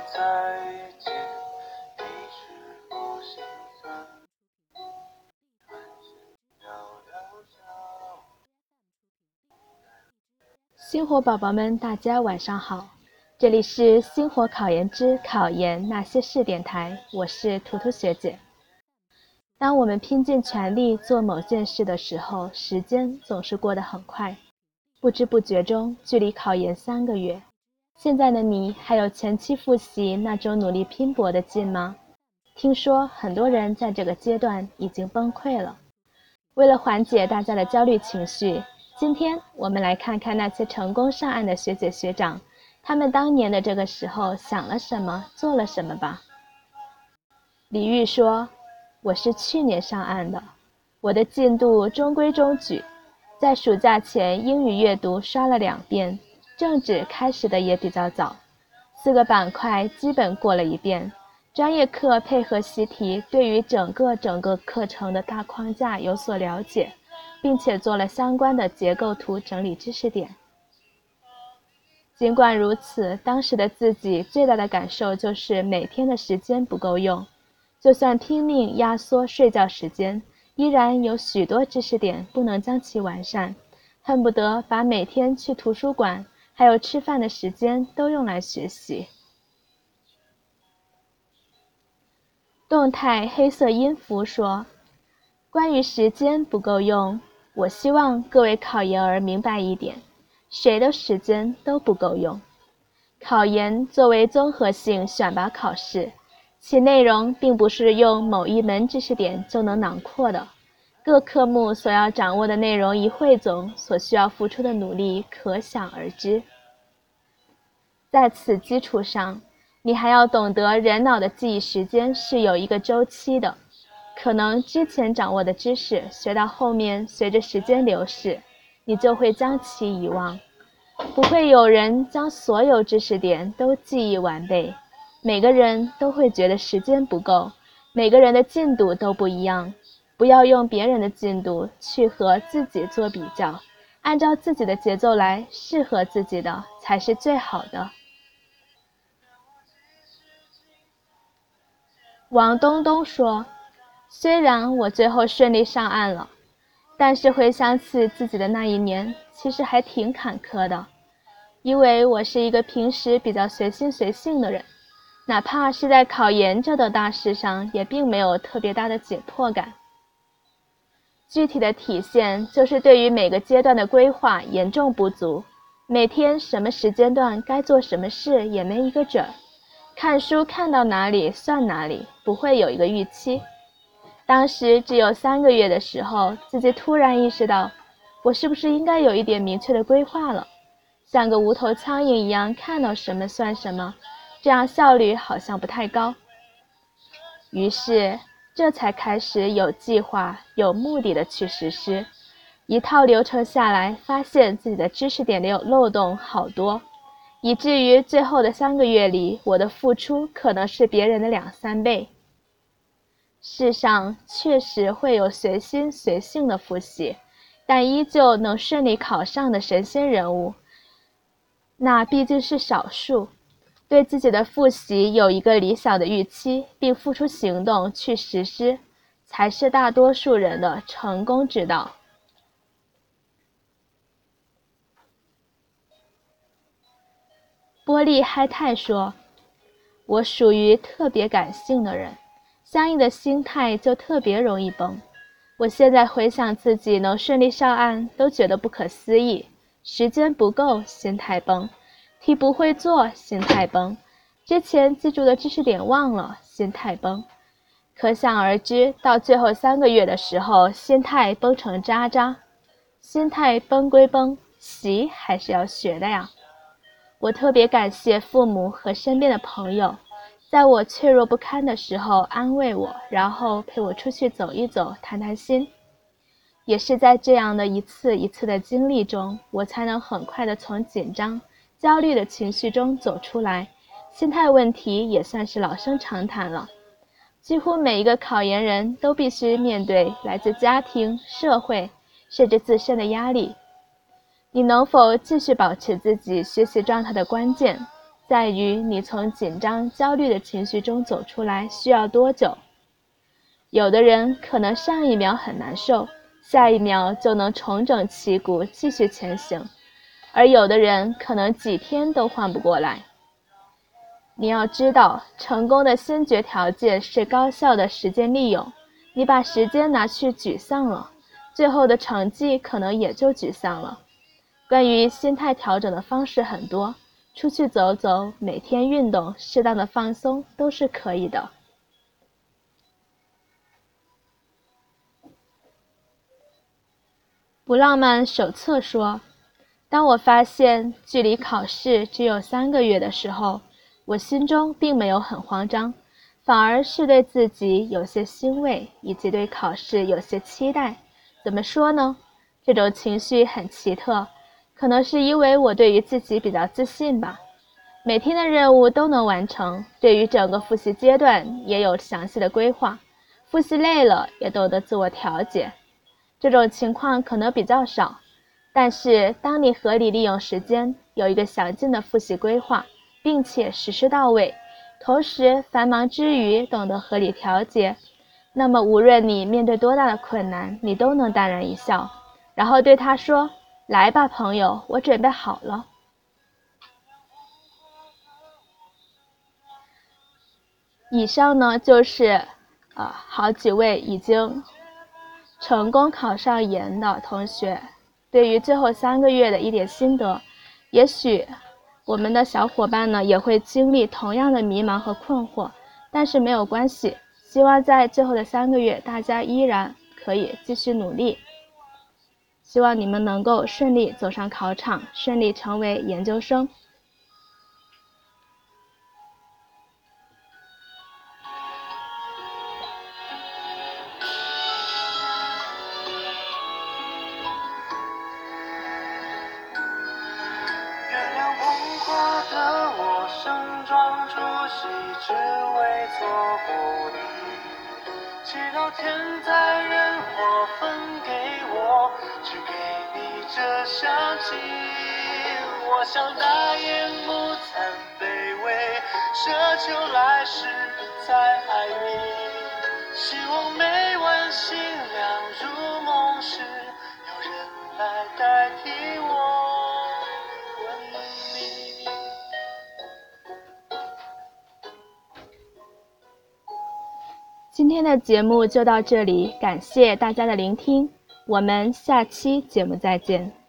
再见，星火宝宝们，大家晚上好，这里是星火考研之考研那些事电台，我是图图学姐。当我们拼尽全力做某件事的时候，时间总是过得很快，不知不觉中距离考研三个月。现在的你还有前期复习那种努力拼搏的劲吗？听说很多人在这个阶段已经崩溃了。为了缓解大家的焦虑情绪，今天我们来看看那些成功上岸的学姐学长，他们当年的这个时候想了什么，做了什么吧。李玉说。我是去年上岸的，我的进度中规中矩，在暑假前英语阅读刷了两遍，政治开始的也比较早，四个板块基本过了一遍，专业课配合习题，对于整个整个课程的大框架有所了解，并且做了相关的结构图整理知识点。尽管如此，当时的自己最大的感受就是每天的时间不够用。就算拼命压缩睡觉时间，依然有许多知识点不能将其完善，恨不得把每天去图书馆还有吃饭的时间都用来学习。动态黑色音符说：“关于时间不够用，我希望各位考研儿明白一点，谁的时间都不够用。考研作为综合性选拔考试。”其内容并不是用某一门知识点就能囊括的，各科目所要掌握的内容一汇总，所需要付出的努力可想而知。在此基础上，你还要懂得人脑的记忆时间是有一个周期的，可能之前掌握的知识学到后面，随着时间流逝，你就会将其遗忘，不会有人将所有知识点都记忆完备。每个人都会觉得时间不够，每个人的进度都不一样。不要用别人的进度去和自己做比较，按照自己的节奏来，适合自己的才是最好的。王东东说：“虽然我最后顺利上岸了，但是回想起自己的那一年，其实还挺坎坷的，因为我是一个平时比较随心随性的人。”哪怕是在考研这等大事上，也并没有特别大的紧迫感。具体的体现就是对于每个阶段的规划严重不足，每天什么时间段该做什么事也没一个准儿，看书看到哪里算哪里，不会有一个预期。当时只有三个月的时候，自己突然意识到，我是不是应该有一点明确的规划了？像个无头苍蝇一样，看到什么算什么。这样效率好像不太高，于是这才开始有计划、有目的的去实施。一套流程下来，发现自己的知识点里有漏洞好多，以至于最后的三个月里，我的付出可能是别人的两三倍。世上确实会有随心随性的复习，但依旧能顺利考上的神仙人物，那毕竟是少数。对自己的复习有一个理想的预期，并付出行动去实施，才是大多数人的成功之道。波利嗨泰说：“我属于特别感性的人，相应的心态就特别容易崩。我现在回想自己能顺利上岸，都觉得不可思议。时间不够，心态崩。”题不会做，心态崩；之前记住的知识点忘了，心态崩。可想而知，到最后三个月的时候，心态崩成渣渣。心态崩归崩，习还是要学的呀。我特别感谢父母和身边的朋友，在我脆弱不堪的时候安慰我，然后陪我出去走一走，谈谈心。也是在这样的一次一次的经历中，我才能很快的从紧张。焦虑的情绪中走出来，心态问题也算是老生常谈了。几乎每一个考研人都必须面对来自家庭、社会甚至自身的压力。你能否继续保持自己学习状态的关键，在于你从紧张、焦虑的情绪中走出来需要多久。有的人可能上一秒很难受，下一秒就能重整旗鼓继续前行，而有的人可能几天都缓不过来。你要知道，成功的先决条件是高效的时间利用。你把时间拿去沮丧了，最后的成绩可能也就沮丧了。关于心态调整的方式很多，出去走走，每天运动，适当的放松都是可以的。不浪漫手册说，当我发现距离考试只有三个月的时候。我心中并没有很慌张，反而是对自己有些欣慰，以及对考试有些期待。怎么说呢？这种情绪很奇特，可能是因为我对于自己比较自信吧。每天的任务都能完成，对于整个复习阶段也有详细的规划。复习累了，也懂得自我调节。这种情况可能比较少，但是当你合理利用时间，有一个详尽的复习规划。并且实施到位，同时繁忙之余懂得合理调节，那么无论你面对多大的困难，你都能淡然一笑，然后对他说：“来吧，朋友，我准备好了。”以上呢就是啊好几位已经成功考上研的同学对于最后三个月的一点心得，也许。我们的小伙伴呢也会经历同样的迷茫和困惑，但是没有关系。希望在最后的三个月，大家依然可以继续努力。希望你们能够顺利走上考场，顺利成为研究生。祈祷天灾人祸分，给这香气。我想大言不惭卑微，奢求来世再爱你。希望每晚星亮入梦时，有人来代替我吻你。今天的节目就到这里，感谢大家的聆听，我们下期节目再见。